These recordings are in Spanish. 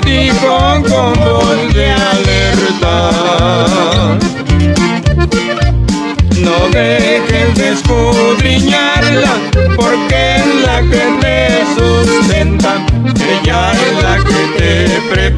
dijo con voz de alerta. No dejes de escudriñarla, porque es la que te sustenta. Ella es la que te prepara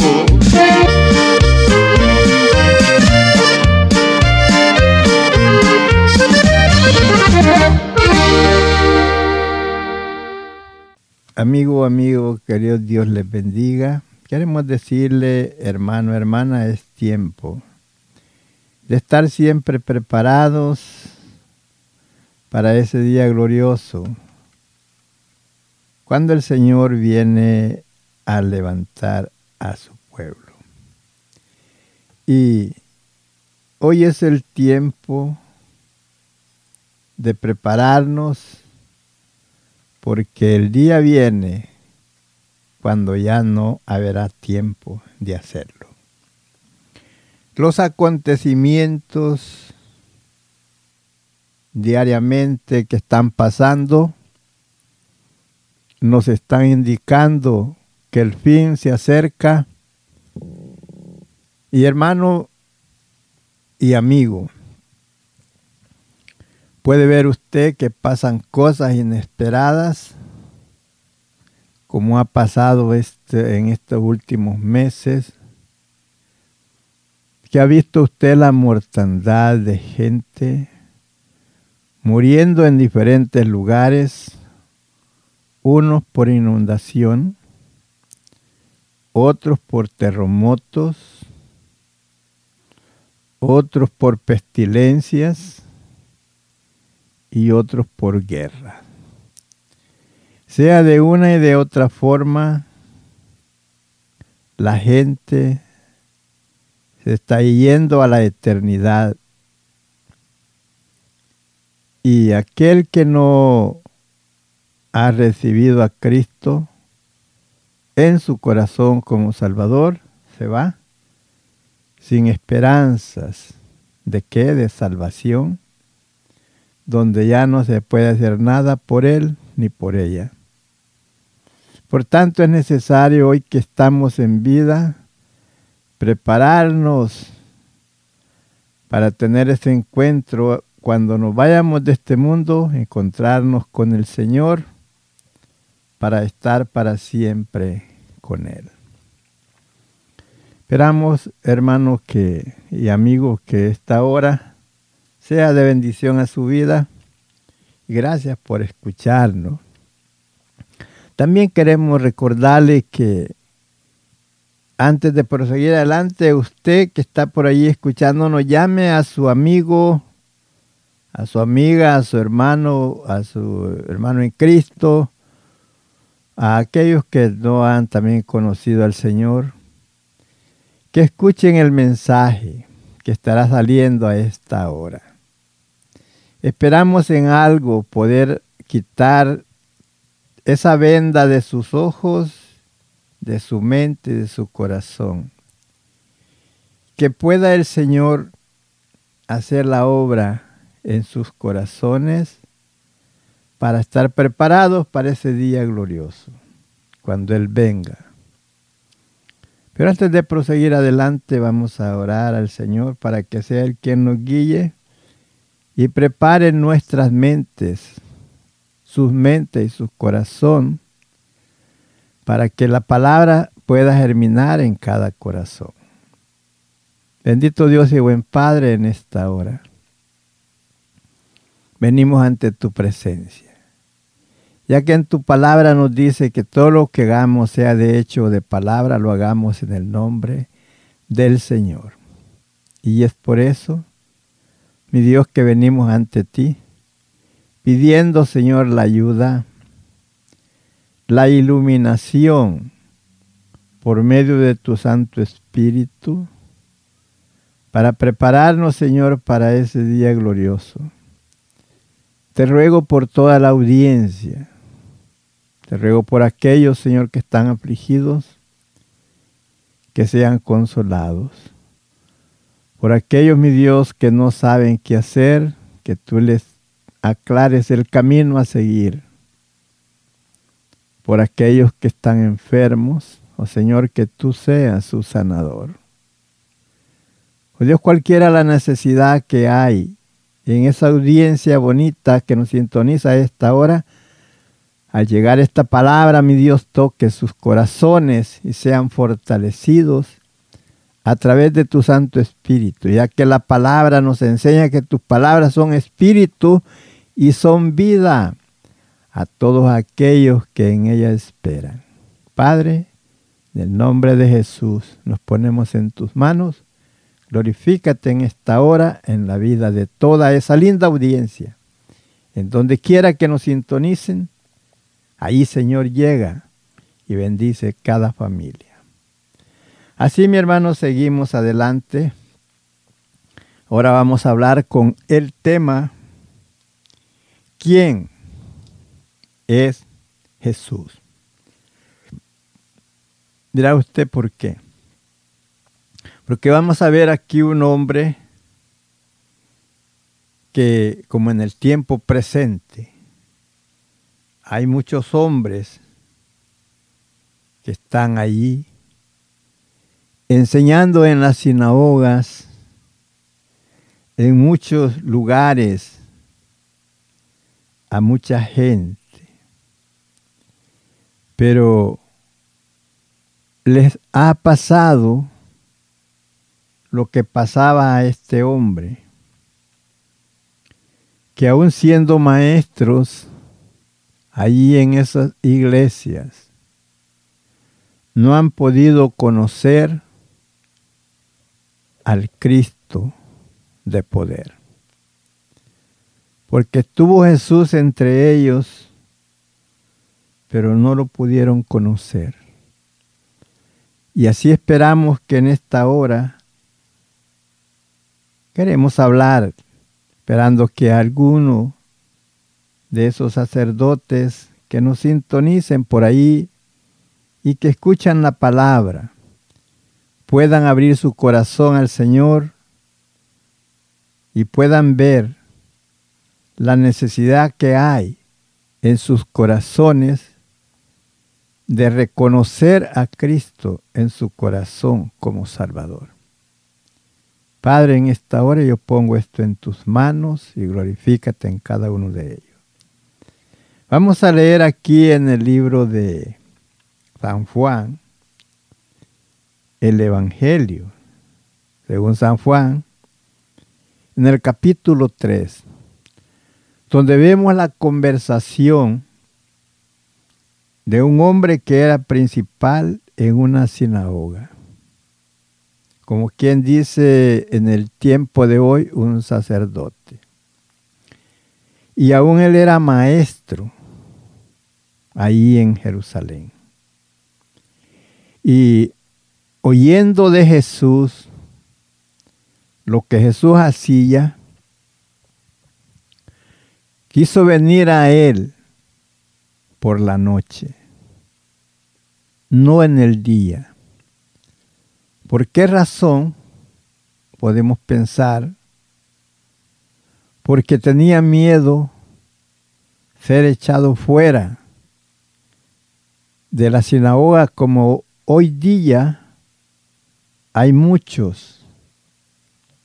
Amigo, amigo, querido Dios les bendiga. Queremos decirle, hermano, hermana, es tiempo de estar siempre preparados para ese día glorioso, cuando el Señor viene a levantar a su pueblo. Y hoy es el tiempo de prepararnos porque el día viene cuando ya no habrá tiempo de hacerlo. Los acontecimientos diariamente que están pasando nos están indicando que el fin se acerca. Y hermano y amigo, Puede ver usted que pasan cosas inesperadas, como ha pasado este, en estos últimos meses, que ha visto usted la mortandad de gente muriendo en diferentes lugares, unos por inundación, otros por terremotos, otros por pestilencias, y otros por guerra. Sea de una y de otra forma, la gente se está yendo a la eternidad. Y aquel que no ha recibido a Cristo en su corazón como Salvador, se va sin esperanzas de qué, de salvación, donde ya no se puede hacer nada por él ni por ella. Por tanto, es necesario hoy que estamos en vida prepararnos para tener ese encuentro cuando nos vayamos de este mundo, encontrarnos con el Señor para estar para siempre con Él. Esperamos, hermanos que, y amigos, que esta hora sea de bendición a su vida. Gracias por escucharnos. También queremos recordarle que antes de proseguir adelante, usted que está por allí escuchándonos, llame a su amigo a su amiga, a su hermano, a su hermano en Cristo, a aquellos que no han también conocido al Señor, que escuchen el mensaje que estará saliendo a esta hora. Esperamos en algo poder quitar esa venda de sus ojos, de su mente, de su corazón. Que pueda el Señor hacer la obra en sus corazones para estar preparados para ese día glorioso, cuando Él venga. Pero antes de proseguir adelante, vamos a orar al Señor para que sea Él quien nos guíe y prepare nuestras mentes, sus mentes y su corazón, para que la palabra pueda germinar en cada corazón. Bendito Dios y buen Padre en esta hora. Venimos ante tu presencia ya que en tu palabra nos dice que todo lo que hagamos, sea de hecho o de palabra, lo hagamos en el nombre del Señor. Y es por eso, mi Dios, que venimos ante ti, pidiendo, Señor, la ayuda, la iluminación por medio de tu Santo Espíritu, para prepararnos, Señor, para ese día glorioso. Te ruego por toda la audiencia, te ruego por aquellos, Señor, que están afligidos, que sean consolados. Por aquellos, mi Dios, que no saben qué hacer, que tú les aclares el camino a seguir. Por aquellos que están enfermos, oh Señor, que tú seas su sanador. Oh Dios, cualquiera la necesidad que hay en esa audiencia bonita que nos sintoniza a esta hora, al llegar esta palabra, mi Dios, toque sus corazones y sean fortalecidos a través de tu Santo Espíritu, ya que la palabra nos enseña que tus palabras son espíritu y son vida a todos aquellos que en ella esperan. Padre, en el nombre de Jesús nos ponemos en tus manos. Glorifícate en esta hora en la vida de toda esa linda audiencia. En donde quiera que nos sintonicen, Ahí, Señor, llega y bendice cada familia. Así, mi hermano, seguimos adelante. Ahora vamos a hablar con el tema, ¿quién es Jesús? Dirá usted por qué. Porque vamos a ver aquí un hombre que, como en el tiempo presente, hay muchos hombres que están allí enseñando en las sinagogas, en muchos lugares, a mucha gente. Pero les ha pasado lo que pasaba a este hombre, que aún siendo maestros, allí en esas iglesias no han podido conocer al Cristo de poder. Porque estuvo Jesús entre ellos, pero no lo pudieron conocer. Y así esperamos que en esta hora queremos hablar, esperando que alguno de esos sacerdotes que nos sintonicen por ahí y que escuchan la palabra, puedan abrir su corazón al Señor y puedan ver la necesidad que hay en sus corazones de reconocer a Cristo en su corazón como Salvador. Padre, en esta hora yo pongo esto en tus manos y glorifícate en cada uno de ellos. Vamos a leer aquí en el libro de San Juan el Evangelio, según San Juan, en el capítulo 3, donde vemos la conversación de un hombre que era principal en una sinagoga. Como quien dice en el tiempo de hoy, un sacerdote. Y aún él era maestro ahí en Jerusalén. Y oyendo de Jesús lo que Jesús hacía, quiso venir a él por la noche, no en el día. ¿Por qué razón podemos pensar? Porque tenía miedo ser echado fuera de la sinagoga como hoy día hay muchos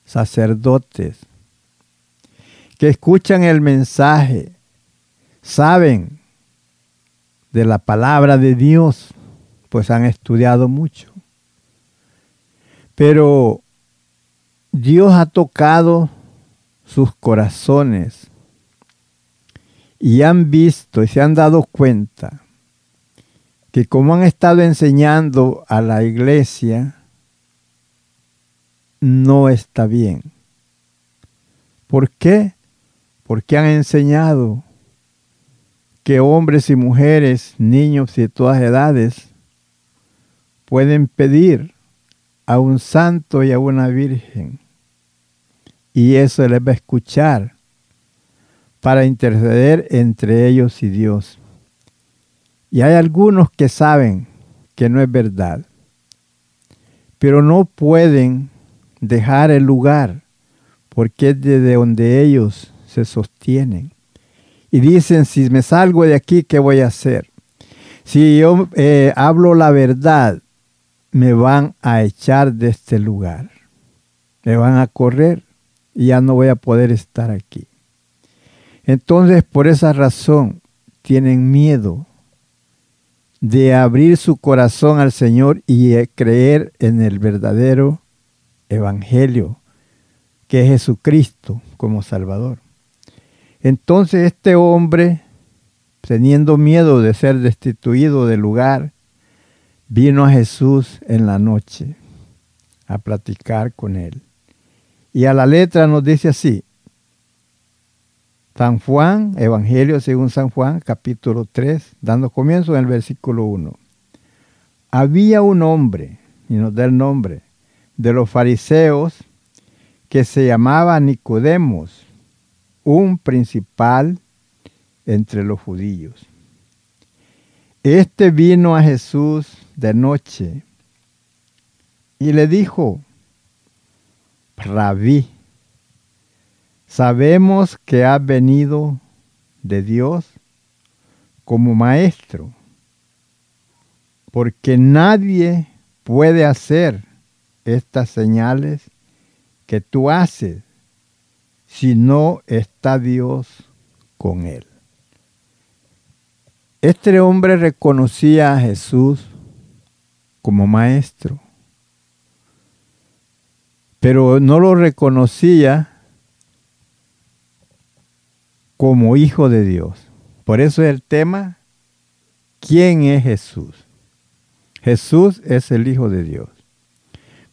sacerdotes que escuchan el mensaje, saben de la palabra de Dios, pues han estudiado mucho. Pero Dios ha tocado sus corazones y han visto y se han dado cuenta que como han estado enseñando a la iglesia, no está bien. ¿Por qué? Porque han enseñado que hombres y mujeres, niños de todas edades, pueden pedir a un santo y a una virgen. Y eso les va a escuchar para interceder entre ellos y Dios. Y hay algunos que saben que no es verdad, pero no pueden dejar el lugar porque es desde donde ellos se sostienen. Y dicen, si me salgo de aquí, ¿qué voy a hacer? Si yo eh, hablo la verdad, me van a echar de este lugar. Me van a correr y ya no voy a poder estar aquí. Entonces, por esa razón, tienen miedo de abrir su corazón al Señor y creer en el verdadero Evangelio, que es Jesucristo como Salvador. Entonces este hombre, teniendo miedo de ser destituido del lugar, vino a Jesús en la noche a platicar con él. Y a la letra nos dice así, San Juan, Evangelio según San Juan, capítulo 3, dando comienzo en el versículo 1. Había un hombre, y nos da el nombre, de los fariseos que se llamaba Nicodemos, un principal entre los judíos. Este vino a Jesús de noche y le dijo, Rabí, Sabemos que ha venido de Dios como maestro, porque nadie puede hacer estas señales que tú haces si no está Dios con él. Este hombre reconocía a Jesús como maestro, pero no lo reconocía como hijo de Dios. Por eso es el tema, ¿quién es Jesús? Jesús es el Hijo de Dios.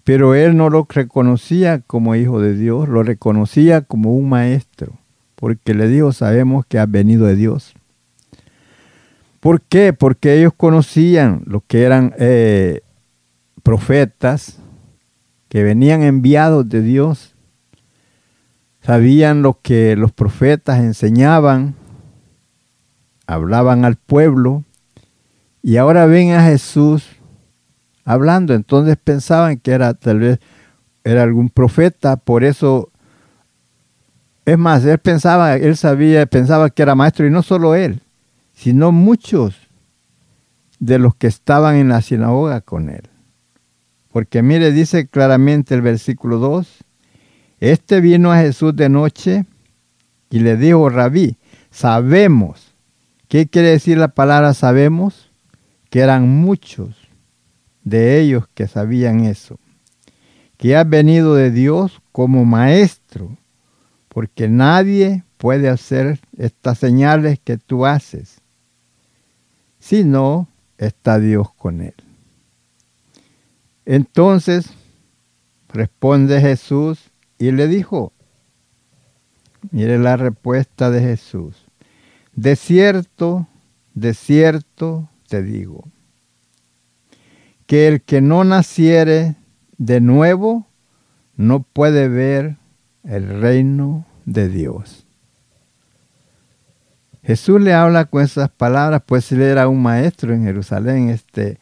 Pero él no lo reconocía como hijo de Dios, lo reconocía como un maestro, porque le dijo, sabemos que ha venido de Dios. ¿Por qué? Porque ellos conocían lo que eran eh, profetas que venían enviados de Dios sabían lo que los profetas enseñaban, hablaban al pueblo, y ahora ven a Jesús hablando. Entonces pensaban que era tal vez era algún profeta, por eso es más, él pensaba, él sabía, pensaba que era maestro y no solo él, sino muchos de los que estaban en la sinagoga con él. Porque mire, dice claramente el versículo 2, este vino a Jesús de noche y le dijo, rabí, sabemos. ¿Qué quiere decir la palabra sabemos? Que eran muchos de ellos que sabían eso. Que has venido de Dios como maestro, porque nadie puede hacer estas señales que tú haces, si no está Dios con él. Entonces responde Jesús y le dijo, Mire la respuesta de Jesús. De cierto, de cierto te digo, que el que no naciere de nuevo no puede ver el reino de Dios. Jesús le habla con esas palabras, pues él era un maestro en Jerusalén, este,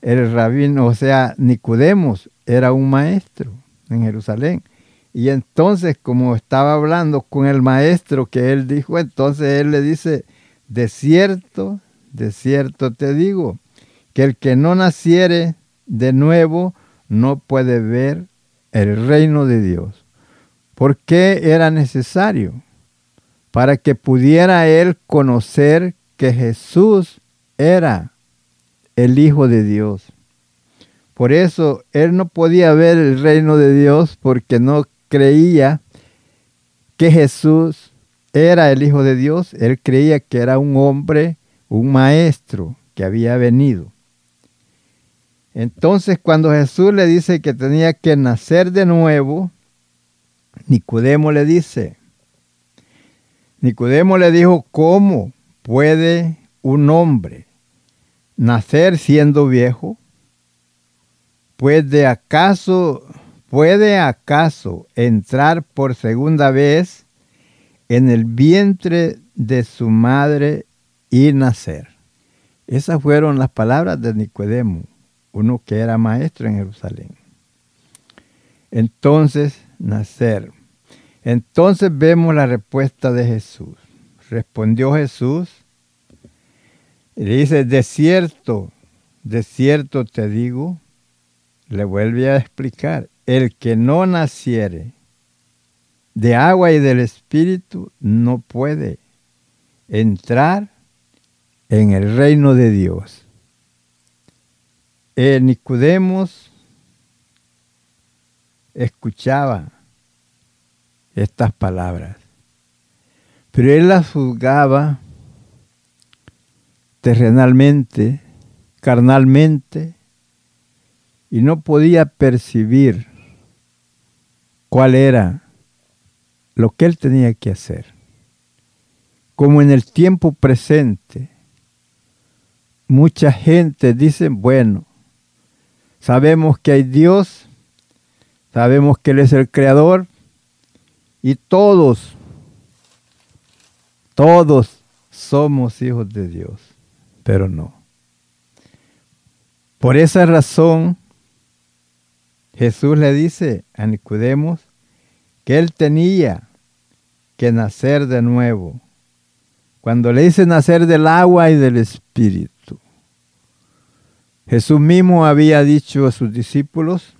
el rabino, o sea, Nicodemos era un maestro en Jerusalén. Y entonces, como estaba hablando con el maestro que él dijo, entonces él le dice, de cierto, de cierto te digo, que el que no naciere de nuevo no puede ver el reino de Dios. ¿Por qué era necesario? Para que pudiera él conocer que Jesús era el Hijo de Dios. Por eso él no podía ver el reino de Dios porque no creía que Jesús era el Hijo de Dios. Él creía que era un hombre, un maestro que había venido. Entonces cuando Jesús le dice que tenía que nacer de nuevo, Nicodemo le dice, Nicodemo le dijo, ¿cómo puede un hombre nacer siendo viejo? ¿Puede acaso, puede acaso entrar por segunda vez en el vientre de su madre y nacer? Esas fueron las palabras de Nicodemo uno que era maestro en Jerusalén. Entonces, nacer. Entonces vemos la respuesta de Jesús. Respondió Jesús y dice, de cierto, de cierto te digo, le vuelve a explicar, el que no naciere de agua y del Espíritu no puede entrar en el reino de Dios. Eh, Nicodemos escuchaba estas palabras, pero él las juzgaba terrenalmente, carnalmente, y no podía percibir cuál era lo que él tenía que hacer. Como en el tiempo presente, mucha gente dice, bueno, Sabemos que hay Dios, sabemos que Él es el creador y todos, todos somos hijos de Dios, pero no. Por esa razón, Jesús le dice a Nicodemos que él tenía que nacer de nuevo. Cuando le dice nacer del agua y del espíritu. Jesús mismo había dicho a sus discípulos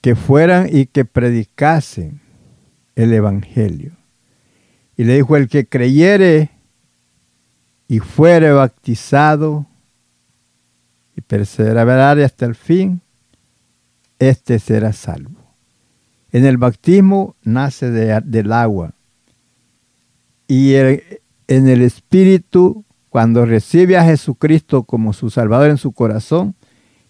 que fueran y que predicasen el Evangelio. Y le dijo, el que creyere y fuere bautizado y perseverare hasta el fin, éste será salvo. En el bautismo nace del agua y en el Espíritu cuando recibe a Jesucristo como su Salvador en su corazón,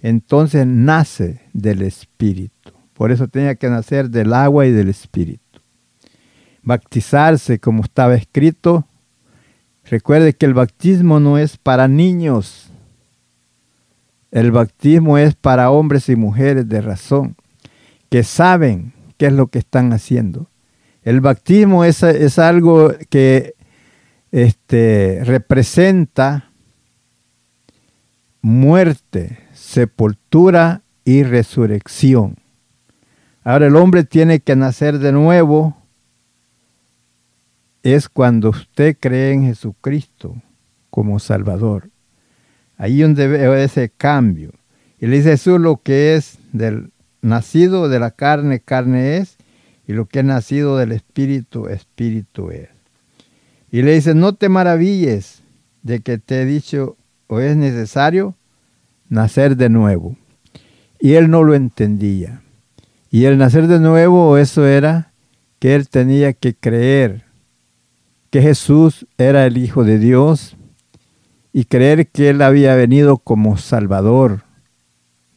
entonces nace del Espíritu. Por eso tenía que nacer del agua y del Espíritu. Bautizarse como estaba escrito. Recuerde que el bautismo no es para niños. El bautismo es para hombres y mujeres de razón, que saben qué es lo que están haciendo. El bautismo es, es algo que este, representa muerte, sepultura y resurrección. Ahora el hombre tiene que nacer de nuevo. Es cuando usted cree en Jesucristo como Salvador. Ahí donde ve ese cambio. Y le dice Jesús lo que es del nacido de la carne, carne es, y lo que es nacido del Espíritu, Espíritu es. Y le dice, no te maravilles de que te he dicho o es necesario nacer de nuevo. Y él no lo entendía. Y el nacer de nuevo, eso era que él tenía que creer que Jesús era el Hijo de Dios y creer que Él había venido como Salvador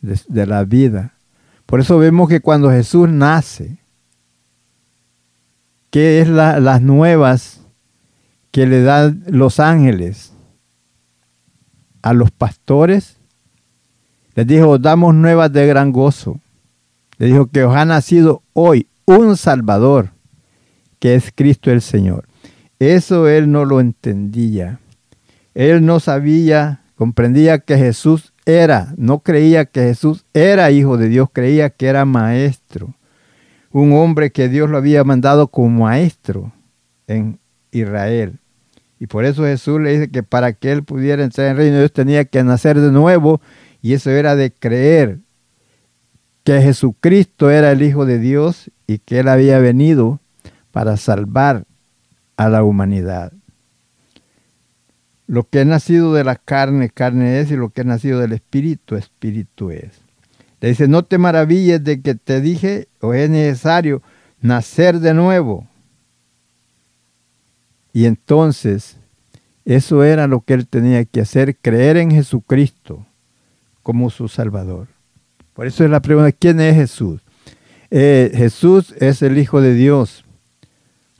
de, la vida. Por eso vemos que cuando Jesús nace, ¿qué es las nuevas que le dan los ángeles a los pastores? Les dijo, damos nuevas de gran gozo. Le dijo que os ha nacido hoy un Salvador, que es Cristo el Señor. Eso él no lo entendía. Él no sabía, comprendía que Jesús era, no creía que Jesús era hijo de Dios, creía que era maestro. Un hombre que Dios lo había mandado como maestro en Israel. Y por eso Jesús le dice que para que él pudiera entrar en el reino de Dios tenía que nacer de nuevo. Y eso era de creer que Jesucristo era el Hijo de Dios y que Él había venido para salvar a la humanidad. Lo que es nacido de la carne, carne es, y lo que es nacido del Espíritu, Espíritu es. Le dice, no te maravilles de que te dije, o es necesario nacer de nuevo. Y entonces, eso era lo que él tenía que hacer, creer en Jesucristo como su Salvador. Por eso es la pregunta, ¿quién es Jesús? Eh, Jesús es el Hijo de Dios.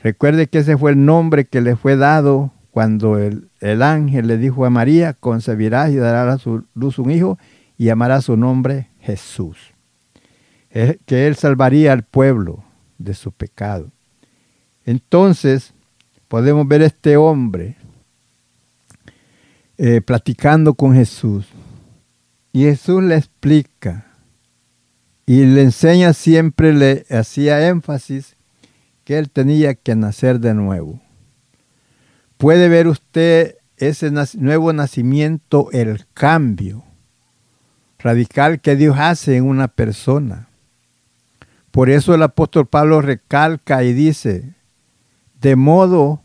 Recuerde que ese fue el nombre que le fue dado cuando el, ángel le dijo a María, concebirás y dará a su luz un hijo y llamará su nombre Jesús. que él salvaría al pueblo de su pecado. Entonces, podemos ver este hombre eh, platicando con Jesús. Y Jesús le explica y le enseña siempre, le hacía énfasis que él tenía que nacer de nuevo. Puede ver usted ese nuevo nacimiento, el cambio radical que Dios hace en una persona. Por eso el apóstol Pablo recalca y dice, de modo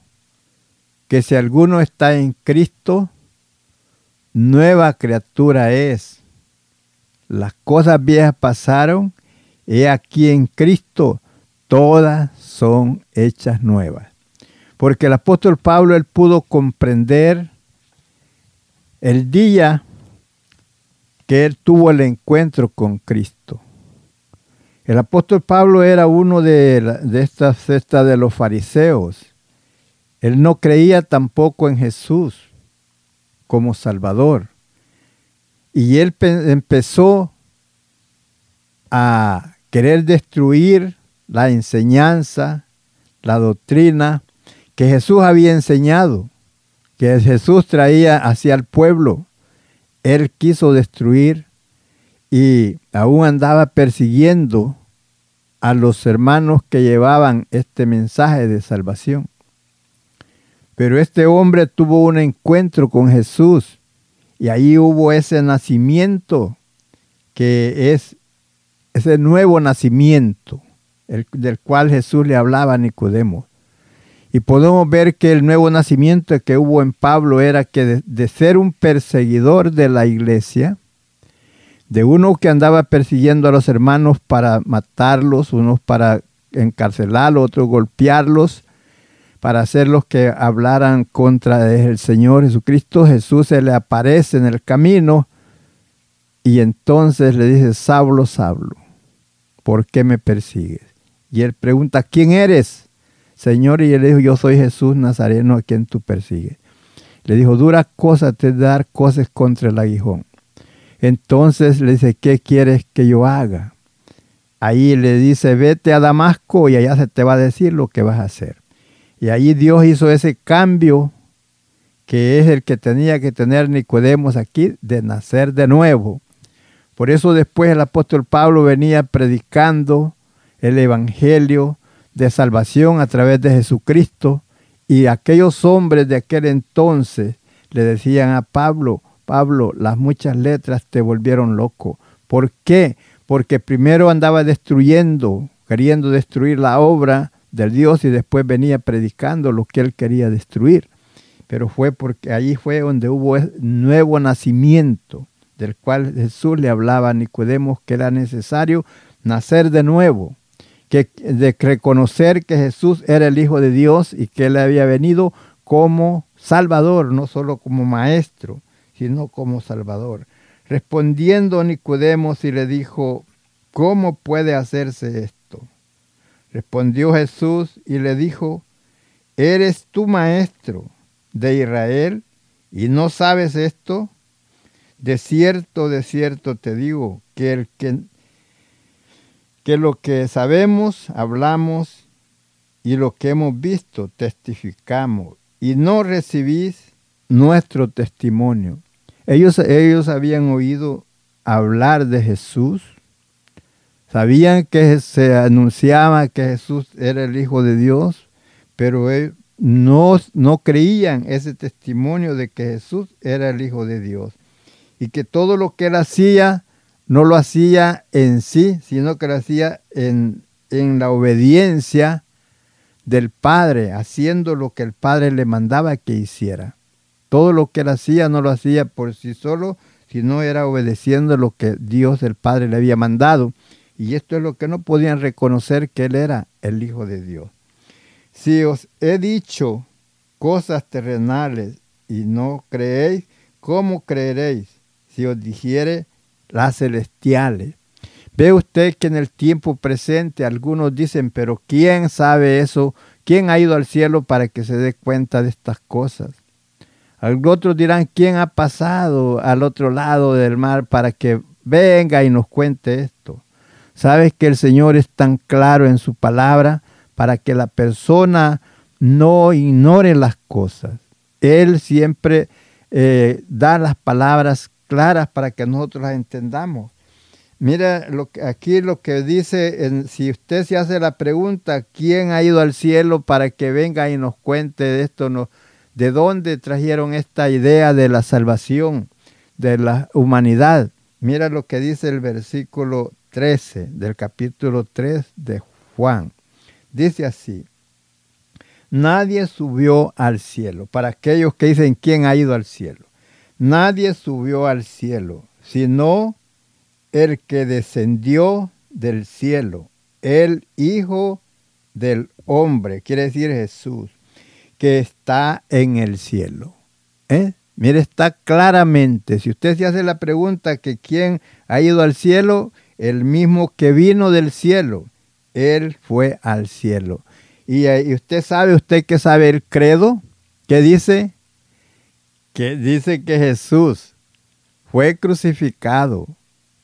que si alguno está en Cristo, nueva criatura es. Las cosas viejas pasaron, y aquí en Cristo todas son hechas nuevas. Porque el apóstol Pablo, él pudo comprender el día que él tuvo el encuentro con Cristo. El apóstol Pablo era uno de, de esta cesta de los fariseos. Él no creía tampoco en Jesús como Salvador. Y él empezó a querer destruir la enseñanza, la doctrina que Jesús había enseñado, que Jesús traía hacia el pueblo. Él quiso destruir y aún andaba persiguiendo a los hermanos que llevaban este mensaje de salvación. Pero este hombre tuvo un encuentro con Jesús y ahí hubo ese nacimiento que es ese nuevo nacimiento del cual Jesús le hablaba a Nicodemo. Y podemos ver que el nuevo nacimiento que hubo en Pablo era que de, ser un perseguidor de la iglesia, de uno que andaba persiguiendo a los hermanos para matarlos, unos para encarcelarlos, otros golpearlos, para hacerlos que hablaran contra el Señor Jesucristo, Jesús se le aparece en el camino y entonces le dice, Sablo, Sablo, ¿por qué me persigues? Y él pregunta, ¿quién eres? Señor, y él dijo, yo soy Jesús Nazareno a quien tú persigues. Le dijo, dura cosa te dar cosas contra el aguijón. Entonces le dice, ¿qué quieres que yo haga? Ahí le dice, vete a Damasco y allá se te va a decir lo que vas a hacer. Y ahí Dios hizo ese cambio que es el que tenía que tener Nicodemos aquí, de nacer de nuevo. Por eso después el apóstol Pablo venía predicando el Evangelio de salvación a través de Jesucristo. Y aquellos hombres de aquel entonces le decían a Pablo, Pablo, las muchas letras te volvieron loco. ¿Por qué? Porque primero andaba destruyendo, queriendo destruir la obra del Dios y después venía predicando lo que él quería destruir. Pero fue porque allí fue donde hubo nuevo nacimiento, del cual Jesús le hablaba a Nicodemos que era necesario nacer de nuevo que, de reconocer que Jesús era el Hijo de Dios y que Él había venido como Salvador, no solo como Maestro, sino como Salvador. Respondiendo Nicodemos y le dijo, ¿cómo puede hacerse esto? Respondió Jesús y le dijo, ¿eres tú maestro de Israel y no sabes esto? De cierto, de cierto te digo que, el que, que lo que sabemos, hablamos y lo que hemos visto, testificamos y no recibís nuestro testimonio. Ellos, ellos habían oído hablar de Jesús, sabían que se anunciaba que Jesús era el Hijo de Dios, pero no, no creían ese testimonio de que Jesús era el Hijo de Dios y que todo lo que él hacía no lo hacía en sí, sino que lo hacía en, en la obediencia del Padre, haciendo lo que el Padre le mandaba que hiciera. Todo lo que él hacía no lo hacía por sí solo, sino era obedeciendo lo que Dios el Padre le había mandado. Y esto es lo que no podían reconocer que él era el Hijo de Dios. Si os he dicho cosas terrenales y no creéis, ¿cómo creeréis si os dijere las celestiales? Ve usted que en el tiempo presente algunos dicen, pero ¿quién sabe eso? ¿Quién ha ido al cielo para que se dé cuenta de estas cosas? Otros dirán, ¿quién ha pasado al otro lado del mar para que venga y nos cuente esto? Sabes que el Señor es tan claro en su palabra para que la persona no ignore las cosas. Él siempre eh, da las palabras claras para que nosotros las entendamos. Mira lo que, aquí lo que dice, si usted se hace la pregunta, ¿quién ha ido al cielo para que venga y nos cuente de esto? ¿De dónde trajeron esta idea de la salvación de la humanidad? Mira lo que dice el versículo 13 del capítulo 3 de Juan. Dice así, nadie subió al cielo. Para aquellos que dicen, ¿quién ha ido al cielo? Nadie subió al cielo, sino el que descendió del cielo, el Hijo del Hombre, quiere decir Jesús, que está en el cielo. ¿Eh? Mire, está claramente, si usted se hace la pregunta que quién ha ido al cielo, el mismo que vino del cielo, él fue al cielo. Y, eh, y usted sabe, usted que sabe el credo, que dice que dice que Jesús fue crucificado,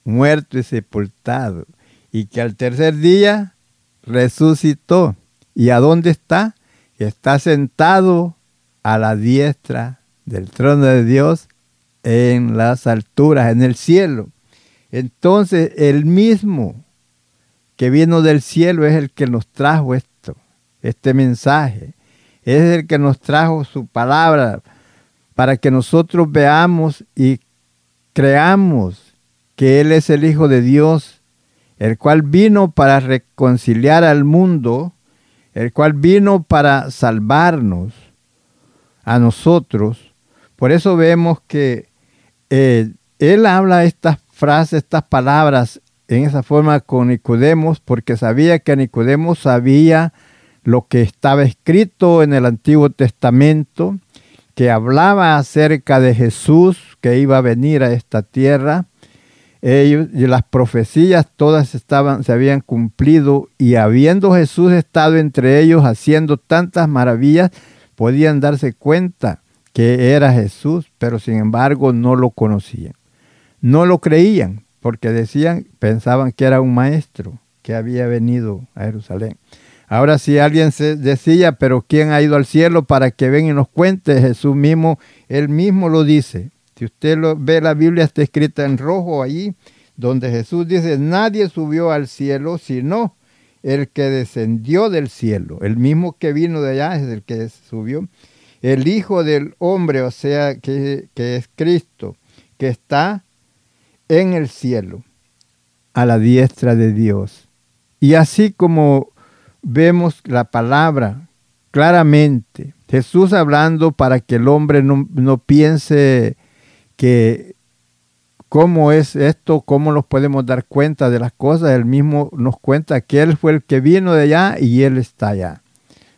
muerto y sepultado, y que al tercer día resucitó. ¿Y a dónde está? Está sentado a la diestra del trono de Dios en las alturas, en el cielo. Entonces el mismo que vino del cielo es el que nos trajo esto, este mensaje. Es el que nos trajo su palabra para que nosotros veamos y creamos que Él es el Hijo de Dios, el cual vino para reconciliar al mundo, el cual vino para salvarnos a nosotros. Por eso vemos que eh, Él habla estas frases, estas palabras en esa forma con Nicodemos, porque sabía que Nicodemos sabía lo que estaba escrito en el Antiguo Testamento, que hablaba acerca de Jesús que iba a venir a esta tierra ellos, y las profecías todas estaban, se habían cumplido y habiendo Jesús estado entre ellos haciendo tantas maravillas, podían darse cuenta que era Jesús, pero sin embargo no lo conocían. No lo creían porque decían, pensaban que era un maestro que había venido a Jerusalén. Ahora si alguien se decía, pero ¿quién ha ido al cielo para que venga y nos cuente? Jesús mismo, él mismo lo dice. Si usted ve la Biblia está escrita en rojo allí, donde Jesús dice, nadie subió al cielo sino el que descendió del cielo. El mismo que vino de allá es el que subió. El Hijo del Hombre, o sea, que, que es Cristo, que está en el cielo, a la diestra de Dios. Y así como vemos la palabra claramente, Jesús hablando para que el hombre no, no piense que cómo es esto, cómo nos podemos dar cuenta de las cosas. Él mismo nos cuenta que Él fue el que vino de allá y Él está allá.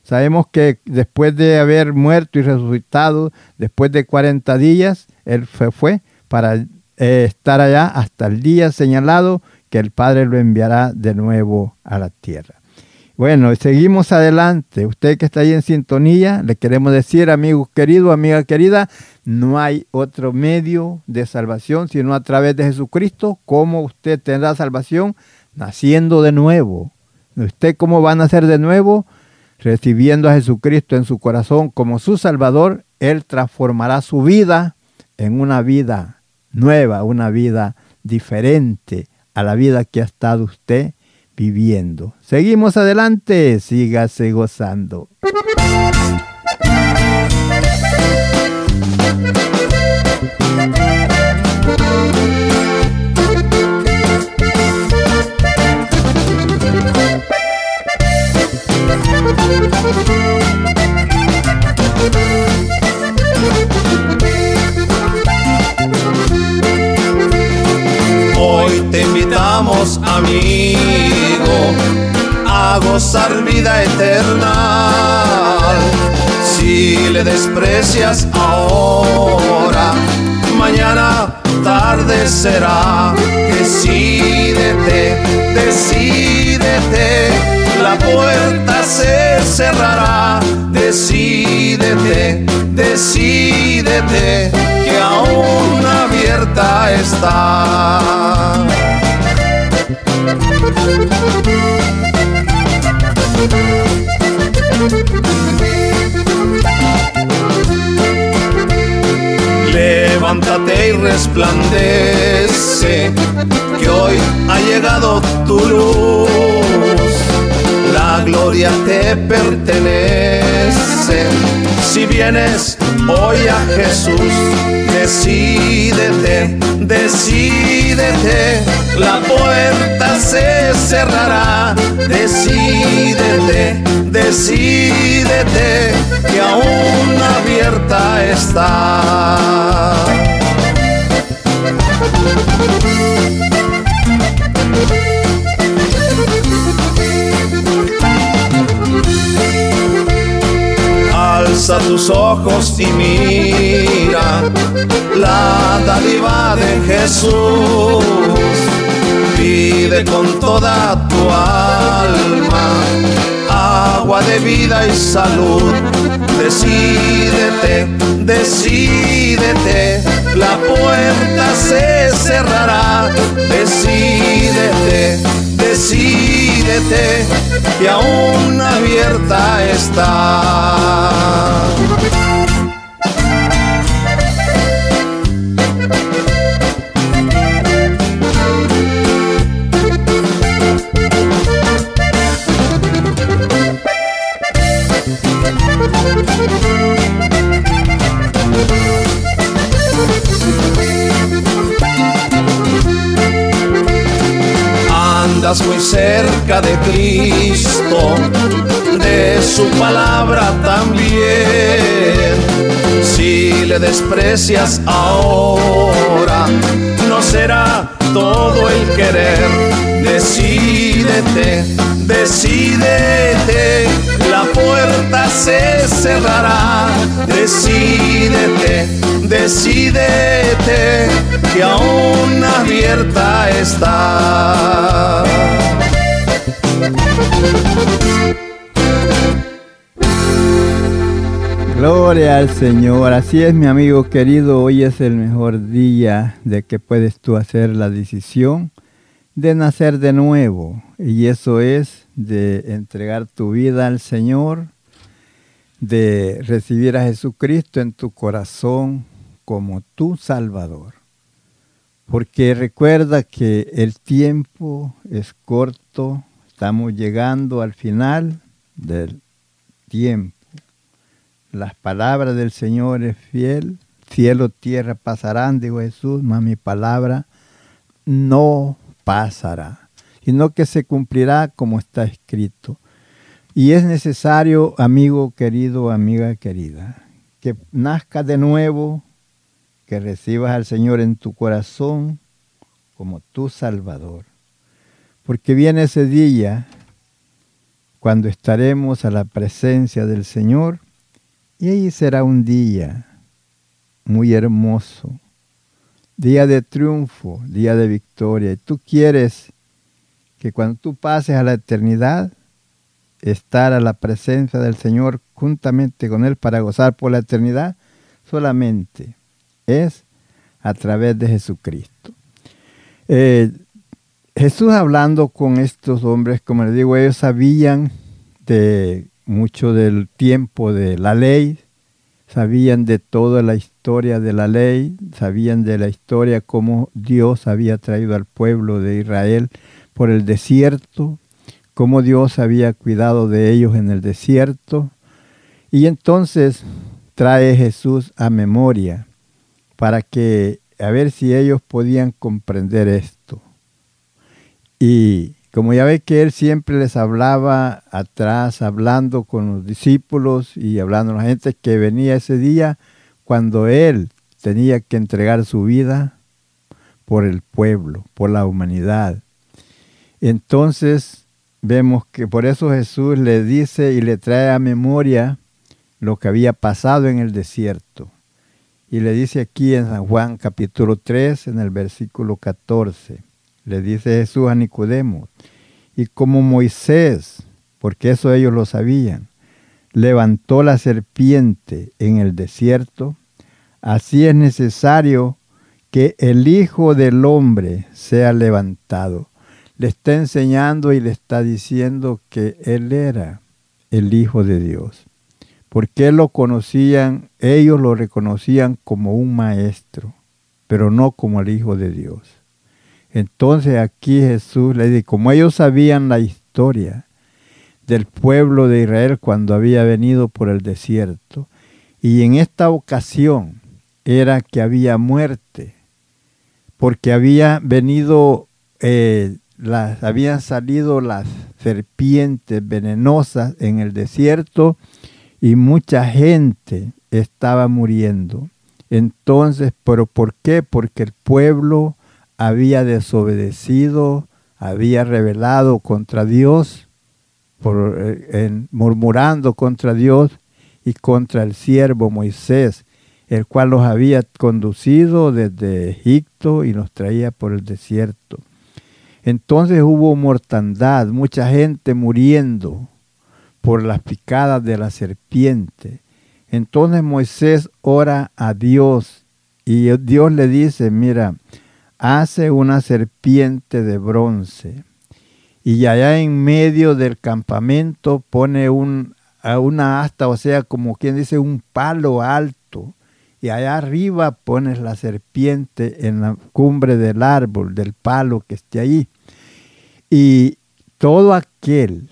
Sabemos que después de haber muerto y resucitado, después de 40 días, Él fue, fue para eh, estar allá hasta el día señalado que el Padre lo enviará de nuevo a la tierra. Bueno, seguimos adelante. Usted que está ahí en sintonía, le queremos decir, amigo querido, amiga querida, no hay otro medio de salvación sino a través de Jesucristo. ¿Cómo usted tendrá salvación? Naciendo de nuevo. ¿Usted cómo va a nacer de nuevo? Recibiendo a Jesucristo en su corazón como su Salvador, Él transformará su vida en una vida nueva, una vida diferente a la vida que ha estado usted viviendo. Seguimos adelante, sígase gozando. Invitamos, amigo, a gozar vida eterna. Si le desprecias ahora, mañana tarde será. Decídete, decídete, la puerta se cerrará. Decídete, decídete, que aún abierta está. Levántate y resplandece, que hoy ha llegado tu luz. La gloria te pertenece. Si vienes hoy a Jesús, decídete, decídete, la puerta se cerrará. Decídete, decídete, que aún abierta está. Alza tus ojos y mira la dádiva de Jesús. Pide con toda tu alma agua de vida y salud. Decídete, decídete, la puerta se cerrará. Decídete, decídete, que aún abierta está. Muy cerca de Cristo, de su palabra también. Si le desprecias ahora, no será todo el querer. Decídete, decídete, la puerta se cerrará. Decídete, decídete, que aún abierta está. Gloria al Señor. Así es, mi amigo querido. Hoy es el mejor día de que puedes tú hacer la decisión de nacer de nuevo. Y eso es de entregar tu vida al Señor, de recibir a Jesucristo en tu corazón como tu Salvador. Porque recuerda que el tiempo es corto, estamos llegando al final del tiempo. Las palabras del Señor es fiel, cielo, tierra pasarán, dijo Jesús, mas mi palabra no pasará, sino que se cumplirá como está escrito. Y es necesario, amigo querido, amiga querida, que nazca de nuevo, que recibas al Señor en tu corazón como tu Salvador. Porque viene ese día cuando estaremos a la presencia del Señor y ahí será un día muy hermoso, día de triunfo, día de victoria. Y tú quieres que cuando tú pases a la eternidad, estar a la presencia del Señor juntamente con Él para gozar por la eternidad, solamente es a través de Jesucristo. Eh, Jesús hablando con estos hombres, como les digo, ellos sabían de mucho del tiempo de la ley, sabían de toda la historia de la ley, sabían de la historia cómo Dios había traído al pueblo de Israel por el desierto, cómo Dios había cuidado de ellos en el desierto. Y entonces trae Jesús a memoria para que, a ver si ellos podían comprender esto. Y como ya ve que él siempre les hablaba atrás, hablando con los discípulos y hablando a la gente que venía ese día cuando él tenía que entregar su vida por el pueblo, por la humanidad. Entonces vemos que por eso Jesús le dice y le trae a memoria lo que había pasado en el desierto. Y le dice aquí en San Juan capítulo 3, en el versículo 14, le dice Jesús a Nicodemo, y como Moisés, porque eso ellos lo sabían, levantó la serpiente en el desierto, así es necesario que el Hijo del Hombre sea levantado. Le está enseñando y le está diciendo que Él era el Hijo de Dios. Porque lo conocían, ellos lo reconocían como un maestro, pero no como el Hijo de Dios. Entonces aquí Jesús le dice, como ellos sabían la historia del pueblo de Israel cuando había venido por el desierto, y en esta ocasión era que había muerte, porque había venido, eh, las, habían salido las serpientes venenosas en el desierto y mucha gente estaba muriendo. Entonces, ¿pero por qué? Porque el pueblo había desobedecido, había rebelado contra Dios, por, eh, murmurando contra Dios y contra el siervo Moisés, el cual los había conducido desde Egipto y los traía por el desierto. Entonces hubo mortandad, mucha gente muriendo por las picadas de la serpiente. Entonces Moisés ora a Dios y Dios le dice, mira, hace una serpiente de bronce y allá en medio del campamento pone un, una asta, o sea, como quien dice un palo alto, y allá arriba pones la serpiente en la cumbre del árbol, del palo que esté ahí. Y todo aquel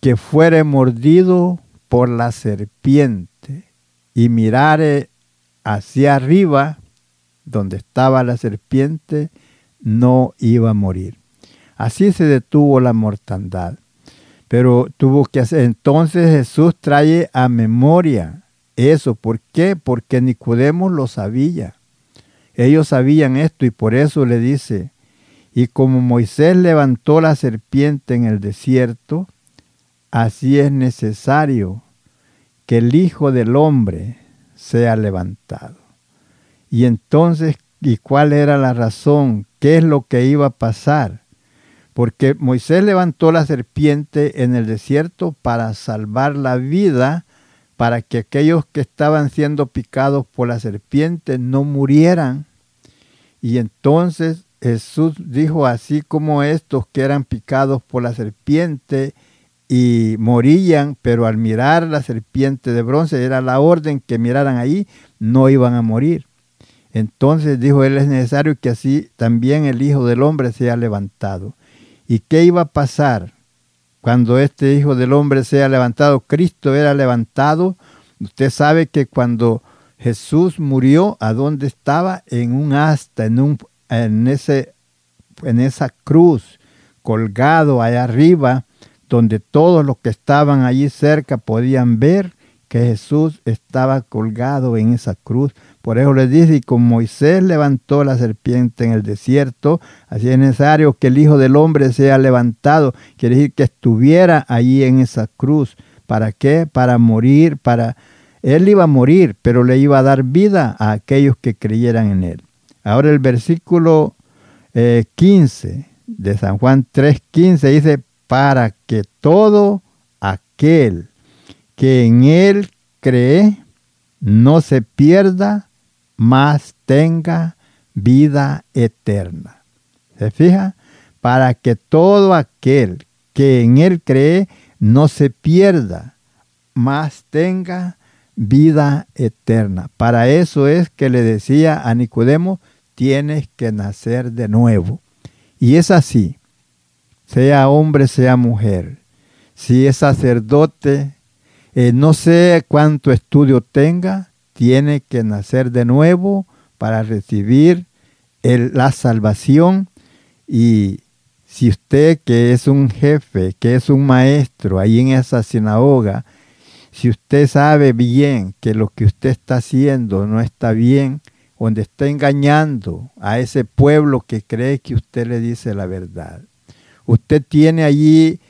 que fuere mordido por la serpiente y mirare hacia arriba, donde estaba la serpiente, no iba a morir. Así se detuvo la mortandad. Pero tuvo que hacer. Entonces Jesús trae a memoria eso. ¿Por qué? Porque Nicodemo lo sabía. Ellos sabían esto y por eso le dice, y como Moisés levantó la serpiente en el desierto, así es necesario que el Hijo del Hombre sea levantado. Y entonces, ¿y cuál era la razón? ¿Qué es lo que iba a pasar? Porque Moisés levantó la serpiente en el desierto para salvar la vida, para que aquellos que estaban siendo picados por la serpiente no murieran. Y entonces Jesús dijo, así como estos que eran picados por la serpiente y morían, pero al mirar la serpiente de bronce, era la orden que miraran ahí, no iban a morir. Entonces dijo él, es necesario que así también el Hijo del Hombre sea levantado. ¿Y qué iba a pasar cuando este Hijo del Hombre sea levantado? Cristo era levantado. Usted sabe que cuando Jesús murió, ¿a dónde estaba? En un asta, en, un, en, ese, en esa cruz, colgado allá arriba, donde todos los que estaban allí cerca podían ver que Jesús estaba colgado en esa cruz por eso les dice, y como Moisés levantó la serpiente en el desierto, así es necesario que el Hijo del Hombre sea levantado. Quiere decir que estuviera allí en esa cruz. ¿Para qué? Para morir, para... Él iba a morir, pero le iba a dar vida a aquellos que creyeran en él. Ahora el versículo 15 eh, de San Juan 3.15 dice, para que todo aquel que en él cree no se pierda, mas tenga vida eterna. ¿Se fija? Para que todo aquel que en él cree no se pierda, mas tenga vida eterna. Para eso es que le decía a Nicodemo, tienes que nacer de nuevo. Y es así, sea hombre, sea mujer. Si es sacerdote, eh, no sé cuánto estudio tenga, tiene que nacer de nuevo para recibir la salvación. Y si usted que es un jefe, que es un maestro ahí en esa sinagoga, si usted sabe bien que lo que usted está haciendo no está bien, donde está engañando a ese pueblo que cree que usted le dice la verdad. Usted tiene allí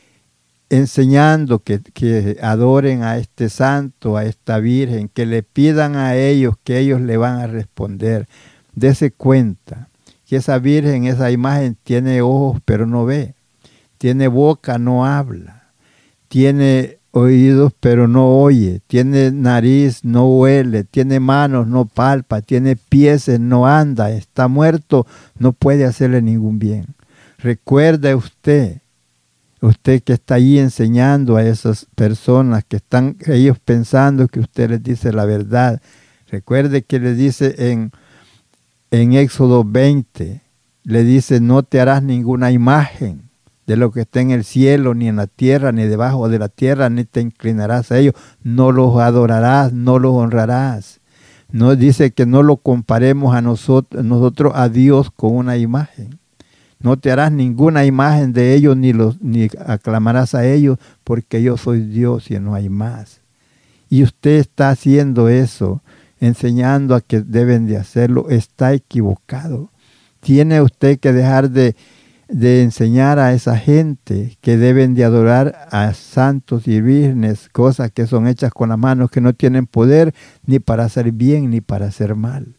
enseñando que, que, adoren a este santo, a esta virgen, que le pidan a ellos que ellos le van a responder. Dese cuenta que esa virgen, esa imagen tiene ojos pero no ve, tiene boca, no habla, tiene oídos pero no oye, tiene nariz, no huele, tiene manos, no palpa, tiene pies, no anda, está muerto, no puede hacerle ningún bien. Recuerde usted, usted que está ahí enseñando a esas personas que están ellos pensando que usted les dice la verdad. Recuerde que le dice en, en Éxodo 20, le dice, no te harás ninguna imagen de lo que está en el cielo, ni en la tierra, ni debajo de la tierra, ni te inclinarás a ellos, no los adorarás, no los honrarás. No dice que no lo comparemos a nosotros, nosotros a Dios con una imagen. No te harás ninguna imagen de ellos, ni, los, ni aclamarás a ellos, porque yo soy Dios y no hay más. Y usted está haciendo eso, enseñando a que deben de hacerlo, está equivocado. Tiene usted que dejar de de enseñar a esa gente que deben de adorar a santos y vírgenes, cosas que son hechas con las manos, que no tienen poder ni para hacer bien ni para hacer mal.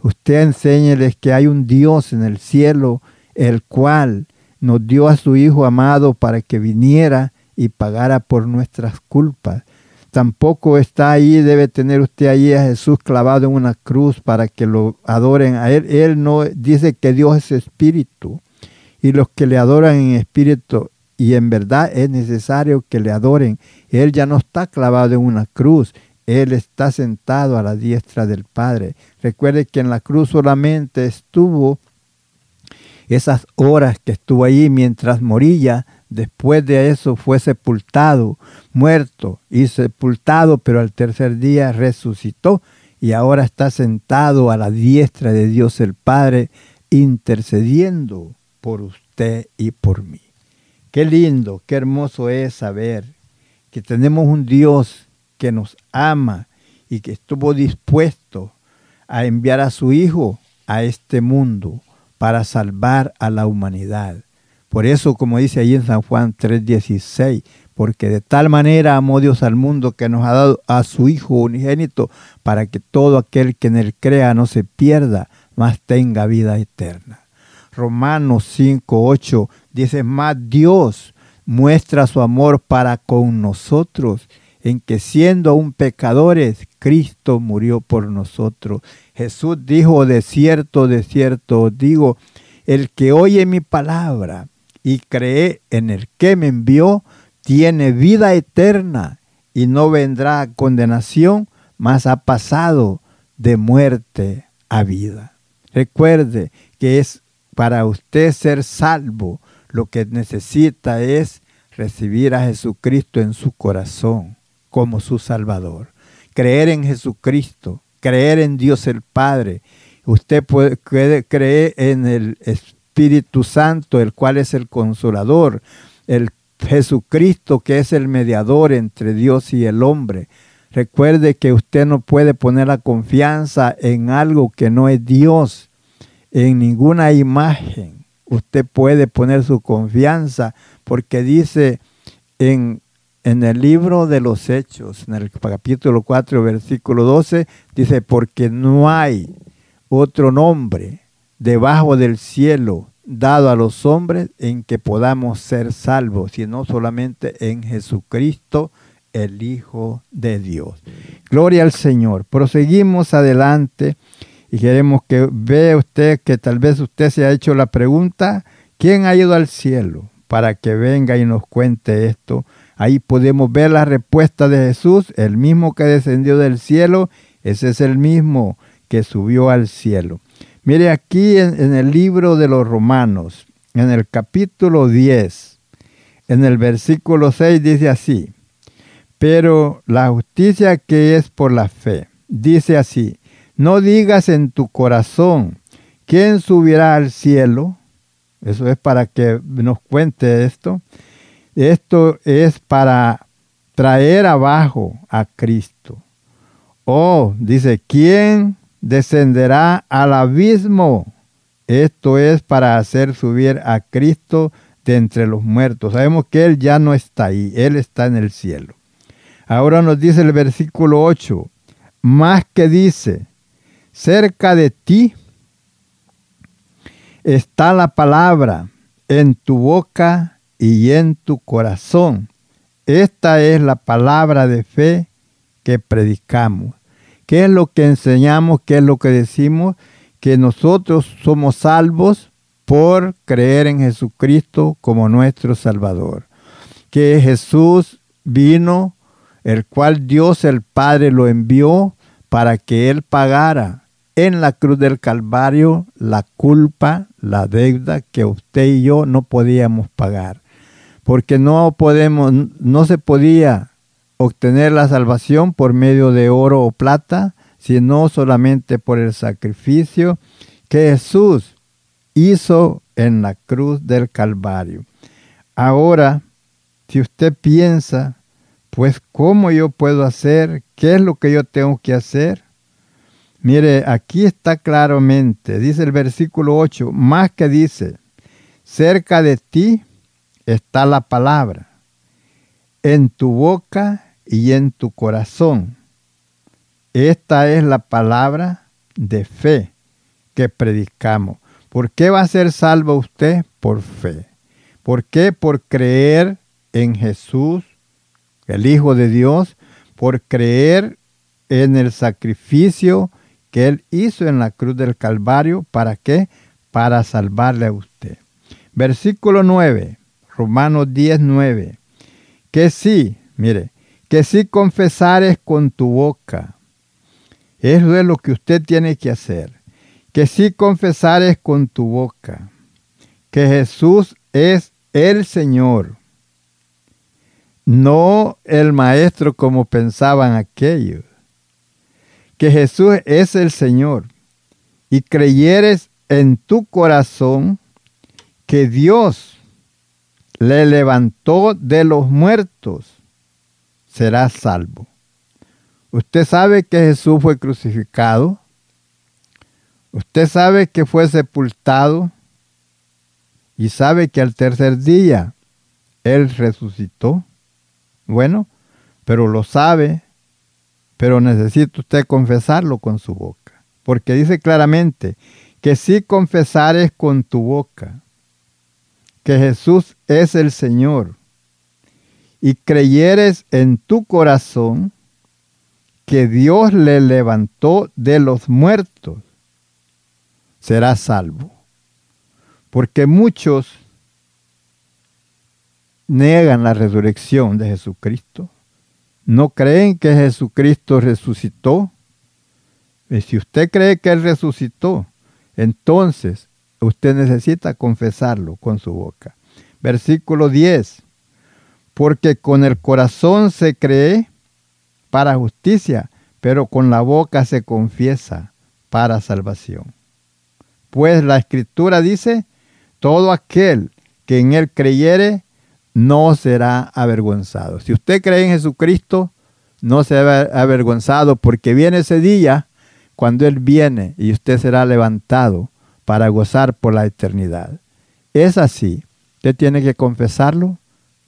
Usted enséñeles que hay un Dios en el cielo, el cual nos dio a su Hijo amado para que viniera y pagara por nuestras culpas. Tampoco está ahí, debe tener usted ahí a Jesús clavado en una cruz para que lo adoren a Él. Él no dice que Dios es espíritu y los que le adoran en espíritu y en verdad es necesario que le adoren. Él ya no está clavado en una cruz, Él está sentado a la diestra del Padre. Recuerde que en la cruz solamente estuvo esas horas que estuvo allí mientras moría. Después de eso fue sepultado, muerto y sepultado, pero al tercer día resucitó y ahora está sentado a la diestra de Dios el Padre intercediendo por usted y por mí. Qué lindo, qué hermoso es saber que tenemos un Dios que nos ama y que estuvo dispuesto a enviar a su Hijo a este mundo para salvar a la humanidad. Por eso, como dice ahí en San Juan 3:16, porque de tal manera amó Dios al mundo que nos ha dado a su Hijo unigénito para que todo aquel que en él crea no se pierda, mas tenga vida eterna. Romanos 5, 8 dice, más Dios muestra su amor para con nosotros, en que siendo aún pecadores, Cristo murió por nosotros. Jesús dijo, de cierto, de cierto digo, el que oye mi palabra y cree en el que me envió, tiene vida eterna y no vendrá a condenación, mas ha pasado de muerte a vida. Recuerde que es para usted ser salvo, lo que necesita es recibir a Jesucristo en su corazón como su Salvador. Creer en Jesucristo, creer en Dios el Padre. Usted puede creer en el Espíritu Santo, el cual es el consolador, el Jesucristo que es el mediador entre Dios y el hombre. Recuerde que usted no puede poner la confianza en algo que no es Dios en ninguna imagen. Usted puede poner su confianza porque dice en, en el libro de los Hechos, en el capítulo 4, versículo 12, dice, porque no hay otro nombre debajo del cielo dado a los hombres en que podamos ser salvos, sino solamente en Jesucristo, el Hijo de Dios. Gloria al Señor. Proseguimos adelante y queremos que vea usted que tal vez usted se ha hecho la pregunta, ¿quién ha ido al cielo? Para que venga y nos cuente esto. Ahí podemos ver la respuesta de Jesús, el mismo que descendió del cielo, ese es el mismo que subió al cielo. Mire aquí en, el libro de los Romanos, en el capítulo 10, en el versículo 6 dice así, pero la justicia que es por la fe, dice así, no digas en tu corazón, ¿quién subirá al cielo? Eso es para que nos cuente esto. Esto es para traer abajo a Cristo. Oh, dice, ¿quién descenderá al abismo. Esto es para hacer subir a Cristo de entre los muertos. Sabemos que Él ya no está ahí, Él está en el cielo. Ahora nos dice el versículo 8, más que dice, cerca de ti está la palabra en tu boca y en tu corazón. Esta es la palabra de fe que predicamos. ¿Qué es lo que enseñamos? ¿Qué es lo que decimos? Que nosotros somos salvos por creer en Jesucristo como nuestro Salvador. Que Jesús vino, el cual Dios el Padre lo envió para que Él pagara en la cruz del Calvario la culpa, la deuda que usted y yo no podíamos pagar. Porque no podemos, no se podía obtener la salvación por medio de oro o plata, sino solamente por el sacrificio que Jesús hizo en la cruz del Calvario. Ahora, si usted piensa, pues ¿cómo yo puedo hacer? ¿Qué es lo que yo tengo que hacer? Mire, aquí está claramente, dice el versículo 8, más que dice, cerca de ti está la palabra, en tu boca y en tu corazón. Esta es la palabra de fe que predicamos. ¿Por qué va a ser salvo usted? Por fe. ¿Por qué? Por creer en Jesús, el Hijo de Dios, por creer en el sacrificio que Él hizo en la cruz del Calvario. ¿Para qué? Para salvarle a usted. Versículo 9, Romanos 10, 9. Que sí, mire, que si confesares con tu boca, eso es lo que usted tiene que hacer, que si confesares con tu boca que Jesús es el Señor, no el Maestro como pensaban aquellos, que Jesús es el Señor, y creyeres en tu corazón que Dios le levantó de los muertos, será salvo. Usted sabe que Jesús fue crucificado. Usted sabe que fue sepultado. Y sabe que al tercer día Él resucitó. Bueno, pero lo sabe. Pero necesita usted confesarlo con su boca. Porque dice claramente que si confesares con tu boca que Jesús es el Señor y creyeres en tu corazón que Dios le levantó de los muertos, serás salvo. Porque muchos niegan la resurrección de Jesucristo, no creen que Jesucristo resucitó. Y si usted cree que Él resucitó, entonces usted necesita confesarlo con su boca. Versículo 10 porque con el corazón se cree para justicia, pero con la boca se confiesa para salvación. Pues la escritura dice, todo aquel que en él creyere no será avergonzado. Si usted cree en Jesucristo, no será avergonzado porque viene ese día cuando Él viene y usted será levantado para gozar por la eternidad. Es así. Usted tiene que confesarlo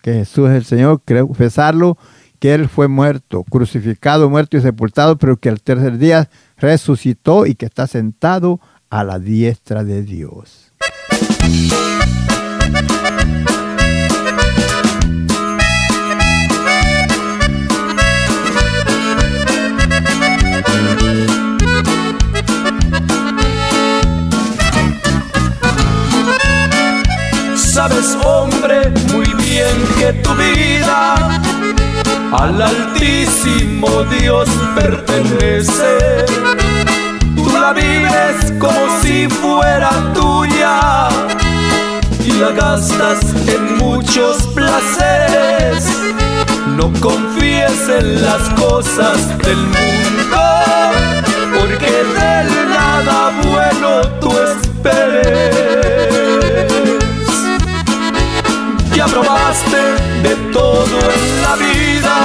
que Jesús es el Señor, confesarlo, que Él fue muerto, crucificado, muerto y sepultado, pero que al tercer día resucitó y que está sentado a la diestra de Dios. Sabes, hombre, muy bien que tu vida al Altísimo Dios pertenece. Tú la vives como si fuera tuya y la gastas en muchos placeres. No confíes en las cosas del mundo, porque del nada bueno tú esperes ya probaste de todo en la vida,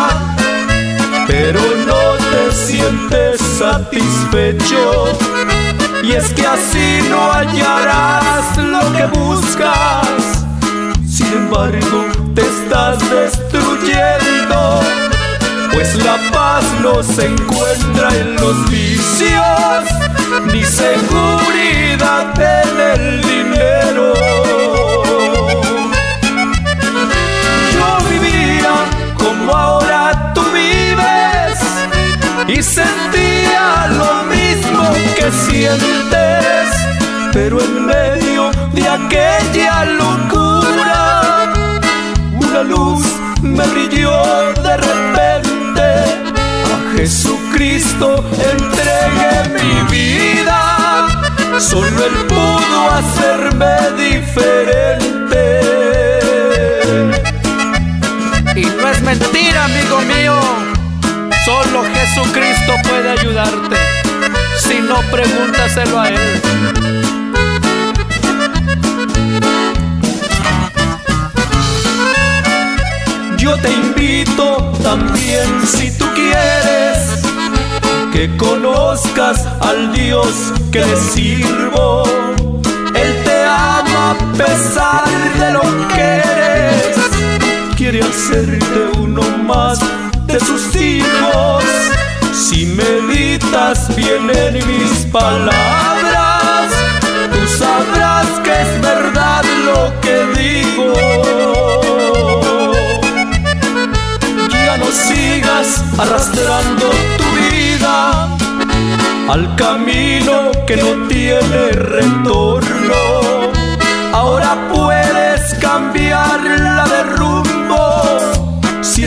pero no te sientes satisfecho. Y es que así no hallarás lo que buscas. Sin embargo, te estás destruyendo. Pues la paz no se encuentra en los vicios, ni seguridad en el sentía lo mismo que sientes, pero en medio de aquella locura, una luz me brilló de repente. A Jesucristo entregué mi vida, solo Él pudo hacerme diferente. Y no es mentira, amigo mío. Jesucristo puede ayudarte. Si no, pregúntaselo a Él. Yo te invito también, si tú quieres, que conozcas al Dios que sirvo. Él te ama a pesar de lo que eres quiere hacerte uno más de sus hijos. Si meditas bien en mis palabras, tú sabrás que es verdad lo que digo. Ya no sigas arrastrando tu vida al camino que no tiene retorno. Ahora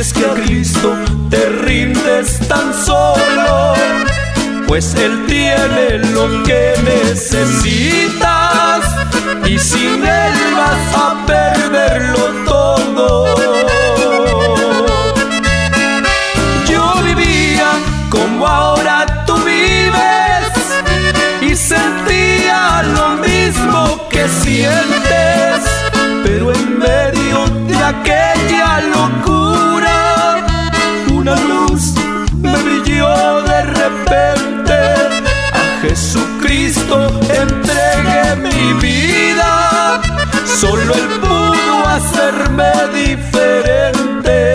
es que a Cristo te rindes tan solo, pues Él tiene lo que necesitas y sin Él vas a perderlo todo. Yo vivía como ahora tú vives y sentía lo mismo que sientes, pero en medio de aquella locura solo Él pudo hacerme diferente.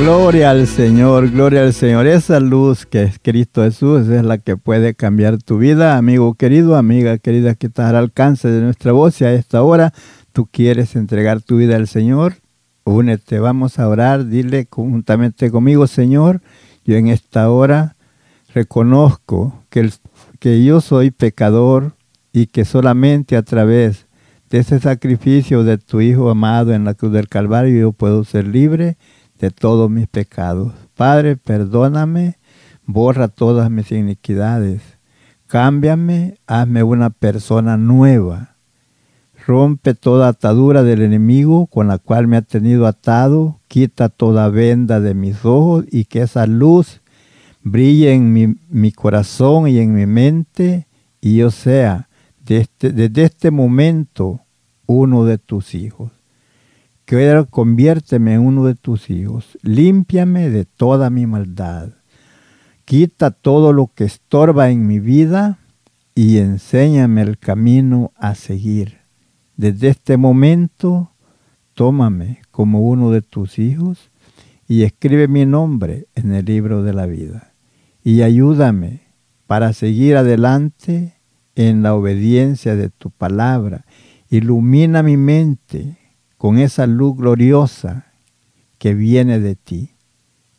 Gloria al Señor, gloria al Señor. Esa luz que es Cristo Jesús es la que puede cambiar tu vida, amigo querido, amiga querida, que está al alcance de nuestra voz y a esta hora tú quieres entregar tu vida al Señor únete, vamos a orar, dile juntamente conmigo, Señor, yo en esta hora reconozco que yo soy pecador y que solamente a través de ese sacrificio de tu Hijo amado en la cruz del Calvario yo puedo ser libre de todos mis pecados. Padre, perdóname, borra todas mis iniquidades, cámbiame, hazme una persona nueva. Rompe toda atadura del enemigo con la cual me ha tenido atado, quita toda venda de mis ojos y que esa luz brille en mi, corazón y en mi mente y yo sea desde, desde este momento uno de tus hijos. Conviérteme en uno de tus hijos, límpiame de toda mi maldad, quita todo lo que estorba en mi vida y enséñame el camino a seguir. Desde este momento, tómame como uno de tus hijos y escribe mi nombre en el libro de la vida. Y ayúdame para seguir adelante en la obediencia de tu palabra. Ilumina mi mente con esa luz gloriosa que viene de ti.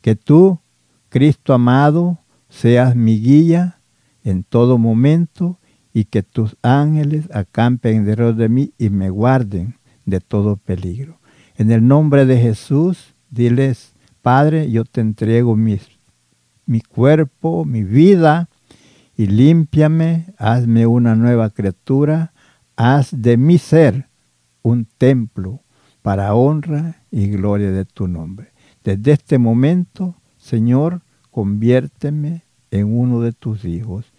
Que tú, Cristo amado, seas mi guía en todo momento y que tus ángeles acampen detrás de mí y me guarden de todo peligro. En el nombre de Jesús, diles, Padre, yo te entrego mis, mi cuerpo, mi vida, y límpiame, hazme una nueva criatura, haz de mi ser un templo para honra y gloria de tu nombre. Desde este momento, Señor, conviérteme en uno de tus hijos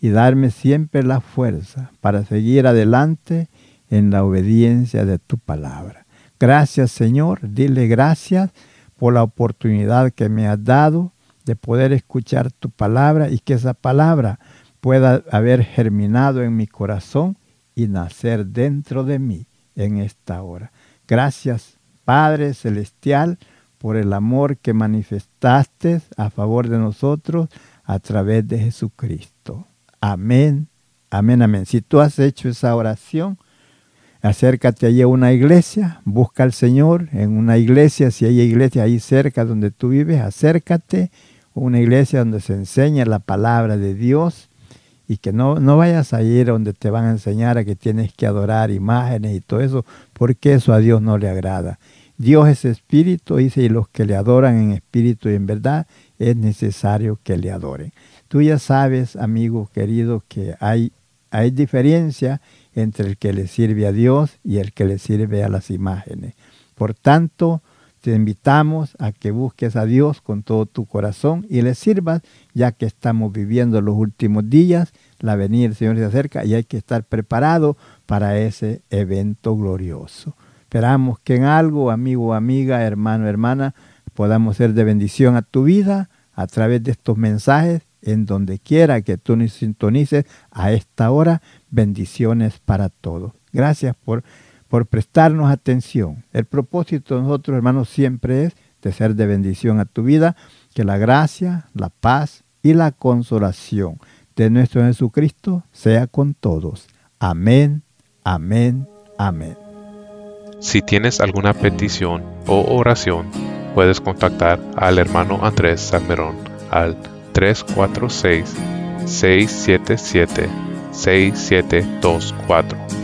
y darme siempre la fuerza para seguir adelante en la obediencia de tu palabra. Gracias Señor, dile gracias por la oportunidad que me has dado de poder escuchar tu palabra y que esa palabra pueda haber germinado en mi corazón y nacer dentro de mí en esta hora. Gracias Padre Celestial por el amor que manifestaste a favor de nosotros a través de Jesucristo. Amén, amén, amén. Si tú has hecho esa oración, acércate allí a una iglesia, busca al Señor en una iglesia, si hay iglesia ahí cerca donde tú vives, acércate una iglesia donde se enseña la palabra de Dios y que no, no vayas a ir donde te van a enseñar a que tienes que adorar imágenes y todo eso, porque eso a Dios no le agrada. Dios es espíritu, dice, y los que le adoran en espíritu y en verdad es necesario que le adoren. Tú ya sabes, amigo querido, que hay, hay diferencia entre el que le sirve a Dios y el que le sirve a las imágenes. Por tanto, te invitamos a que busques a Dios con todo tu corazón y le sirvas, ya que estamos viviendo los últimos días, la venida del Señor se acerca y hay que estar preparado para ese evento glorioso. Esperamos que en algo, amigo, amiga, hermano, hermana, podamos ser de bendición a tu vida a través de estos mensajes en donde quiera que tú nos sintonices a esta hora. Bendiciones para todos. Gracias por por prestarnos atención. El propósito de nosotros, hermanos, siempre es de ser de bendición a tu vida, que la gracia, la paz y la consolación de nuestro Jesucristo sea con todos. Amén, amén, amén. Si tienes alguna petición o oración, puedes contactar al hermano Andrés Salmerón al 346 677 6724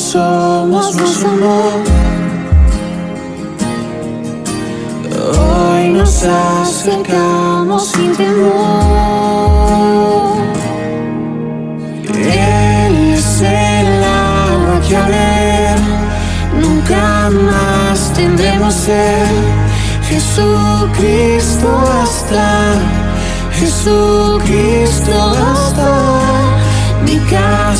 Somos amor. Hoy nos acercamos sin temor. Él es el agua que nunca más tendremos ser. Jesucristo hasta, Jesucristo hasta, mi